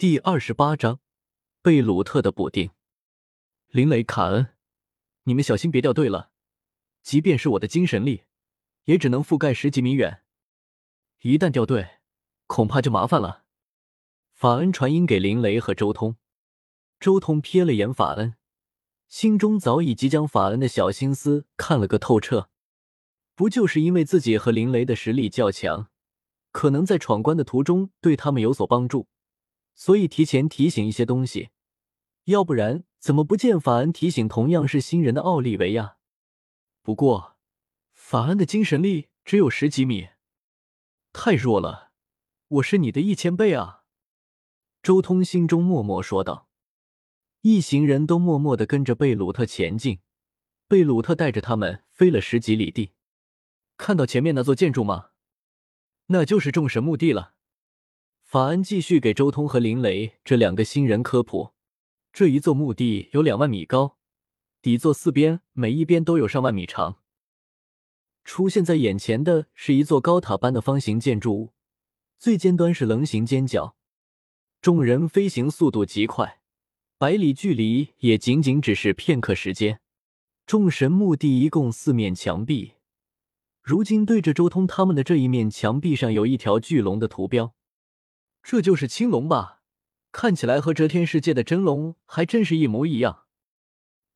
第二十八章贝鲁特的补丁。林雷、卡恩，你们小心别掉队了。即便是我的精神力，也只能覆盖十几米远。一旦掉队，恐怕就麻烦了。法恩传音给林雷和周通。周通瞥了眼法恩，心中早已即将法恩的小心思看了个透彻。不就是因为自己和林雷的实力较强，可能在闯关的途中对他们有所帮助？所以提前提醒一些东西，要不然怎么不见法恩提醒同样是新人的奥利维亚？不过法恩的精神力只有十几米，太弱了。我是你的一千倍啊！周通心中默默说道。一行人都默默的跟着贝鲁特前进，贝鲁特带着他们飞了十几里地。看到前面那座建筑吗？那就是众神墓地了。法恩继续给周通和林雷这两个新人科普：这一座墓地有两万米高，底座四边每一边都有上万米长。出现在眼前的是一座高塔般的方形建筑物，最尖端是棱形尖角。众人飞行速度极快，百里距离也仅仅只是片刻时间。众神墓地一共四面墙壁，如今对着周通他们的这一面墙壁上有一条巨龙的图标。这就是青龙吧？看起来和遮天世界的真龙还真是一模一样。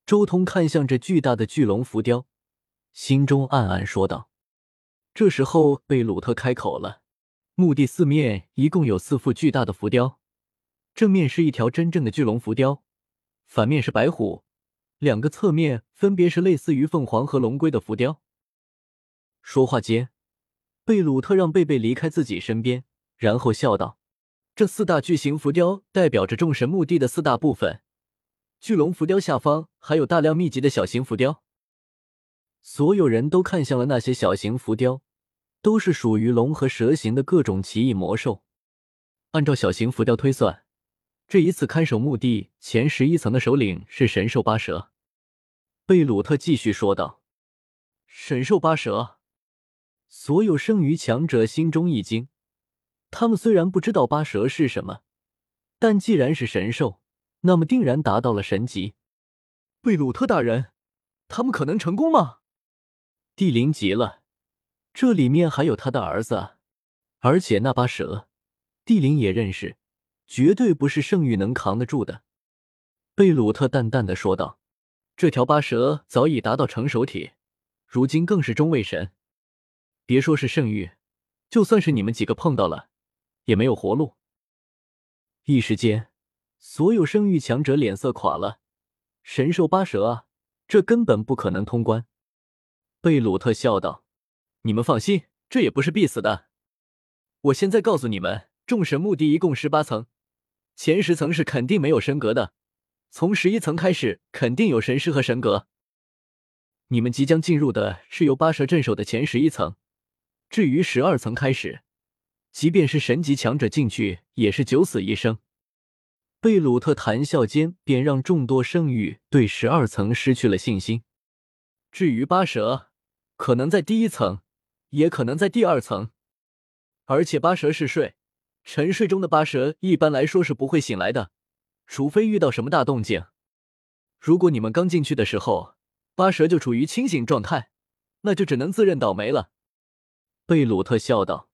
周通看向这巨大的巨龙浮雕，心中暗暗说道。这时候，贝鲁特开口了：“墓地四面一共有四副巨大的浮雕，正面是一条真正的巨龙浮雕，反面是白虎，两个侧面分别是类似于凤凰和龙龟的浮雕。”说话间，贝鲁特让贝贝离开自己身边，然后笑道。这四大巨型浮雕代表着众神墓地的四大部分，巨龙浮雕下方还有大量密集的小型浮雕。所有人都看向了那些小型浮雕，都是属于龙和蛇形的各种奇异魔兽。按照小型浮雕推算，这一次看守墓地前十一层的首领是神兽八蛇。贝鲁特继续说道：“神兽八蛇。”所有剩余强者心中一惊。他们虽然不知道八蛇是什么，但既然是神兽，那么定然达到了神级。贝鲁特大人，他们可能成功吗？帝灵急了，这里面还有他的儿子啊！而且那八蛇，帝灵也认识，绝对不是圣域能扛得住的。贝鲁特淡淡的说道：“这条八蛇早已达到成熟体，如今更是中位神。别说是圣域，就算是你们几个碰到了。”也没有活路。一时间，所有生育强者脸色垮了。神兽八蛇啊，这根本不可能通关。贝鲁特笑道：“你们放心，这也不是必死的。我现在告诉你们，众神墓地一共十八层，前十层是肯定没有神格的，从十一层开始肯定有神师和神格。你们即将进入的是由八蛇镇守的前十一层，至于十二层开始。”即便是神级强者进去，也是九死一生。贝鲁特谈笑间，便让众多圣域对十二层失去了信心。至于八蛇，可能在第一层，也可能在第二层。而且八蛇是睡，沉睡中的八蛇一般来说是不会醒来的，除非遇到什么大动静。如果你们刚进去的时候，八蛇就处于清醒状态，那就只能自认倒霉了。贝鲁特笑道。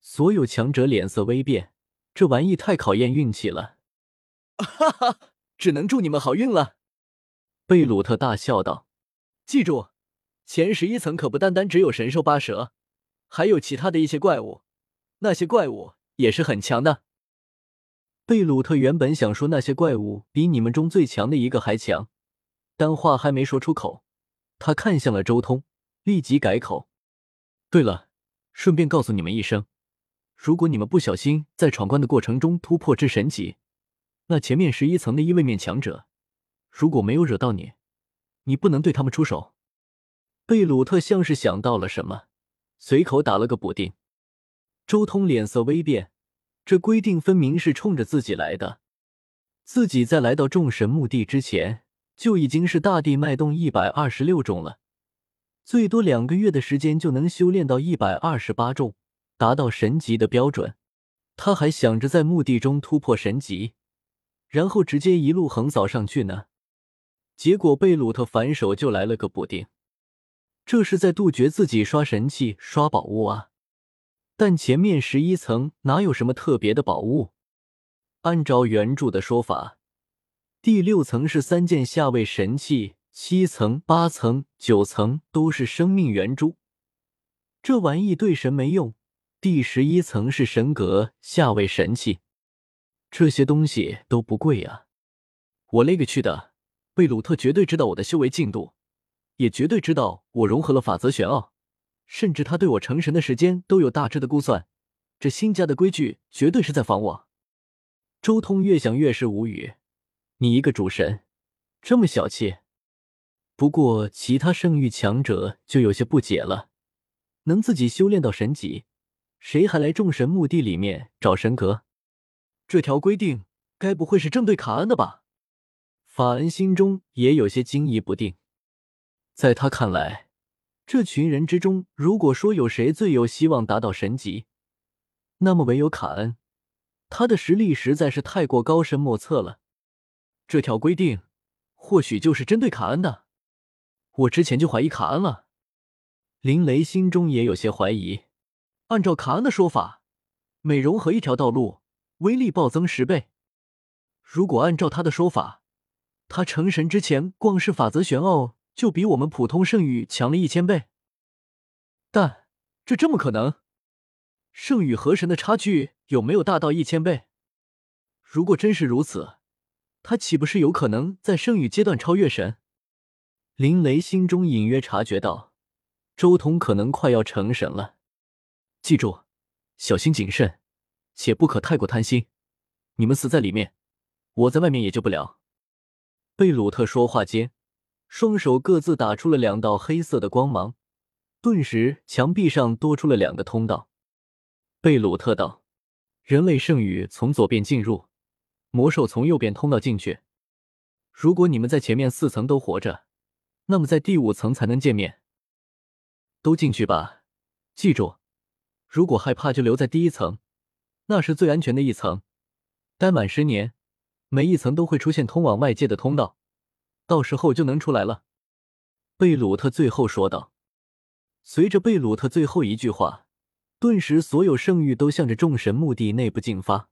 所有强者脸色微变，这玩意太考验运气了。哈哈，只能祝你们好运了。贝鲁特大笑道：“记住，前十一层可不单单只有神兽八蛇，还有其他的一些怪物，那些怪物也是很强的。”贝鲁特原本想说那些怪物比你们中最强的一个还强，但话还没说出口，他看向了周通，立即改口：“对了，顺便告诉你们一声。”如果你们不小心在闯关的过程中突破至神级，那前面十一层的一位面强者，如果没有惹到你，你不能对他们出手。贝鲁特像是想到了什么，随口打了个补丁。周通脸色微变，这规定分明是冲着自己来的。自己在来到众神墓地之前，就已经是大地脉动一百二十六重了，最多两个月的时间就能修炼到一百二十八重。达到神级的标准，他还想着在墓地中突破神级，然后直接一路横扫上去呢。结果贝鲁特反手就来了个补丁，这是在杜绝自己刷神器、刷宝物啊！但前面十一层哪有什么特别的宝物？按照原著的说法，第六层是三件下位神器，七层、八层、九层都是生命圆珠。这玩意对神没用。第十一层是神格下位神器，这些东西都不贵啊！我勒个去的！贝鲁特绝对知道我的修为进度，也绝对知道我融合了法则玄奥，甚至他对我成神的时间都有大致的估算。这新家的规矩绝对是在防我。周通越想越是无语，你一个主神，这么小气？不过其他圣域强者就有些不解了，能自己修炼到神级，谁还来众神墓地里面找神格？这条规定该不会是针对卡恩的吧？法恩心中也有些惊疑不定，在他看来，这群人之中，如果说有谁最有希望达到神级，那么唯有卡恩。他的实力实在是太过高深莫测了。这条规定或许就是针对卡恩的。我之前就怀疑卡恩了。林雷心中也有些怀疑。按照卡恩的说法，每融合一条道路，威力暴增十倍。如果按照他的说法，他成神之前，光是法则玄奥就比我们普通圣域强了一千倍。但这这么可能？圣域和神的差距有没有大到一千倍？如果真是如此，他岂不是有可能在圣域阶段超越神？林雷心中隐约察觉到，周彤可能快要成神了。记住，小心谨慎，且不可太过贪心。你们死在里面，我在外面也救不了。贝鲁特说话间，双手各自打出了两道黑色的光芒，顿时墙壁上多出了两个通道。贝鲁特道：“人类圣域从左边进入，魔兽从右边通道进去。如果你们在前面四层都活着，那么在第五层才能见面。都进去吧，记住，如果害怕就留在第一层，那是最安全的一层。待满十年。”每一层都会出现通往外界的通道，到时候就能出来了。”贝鲁特最后说道。随着贝鲁特最后一句话，顿时所有圣域都向着众神墓地内部进发。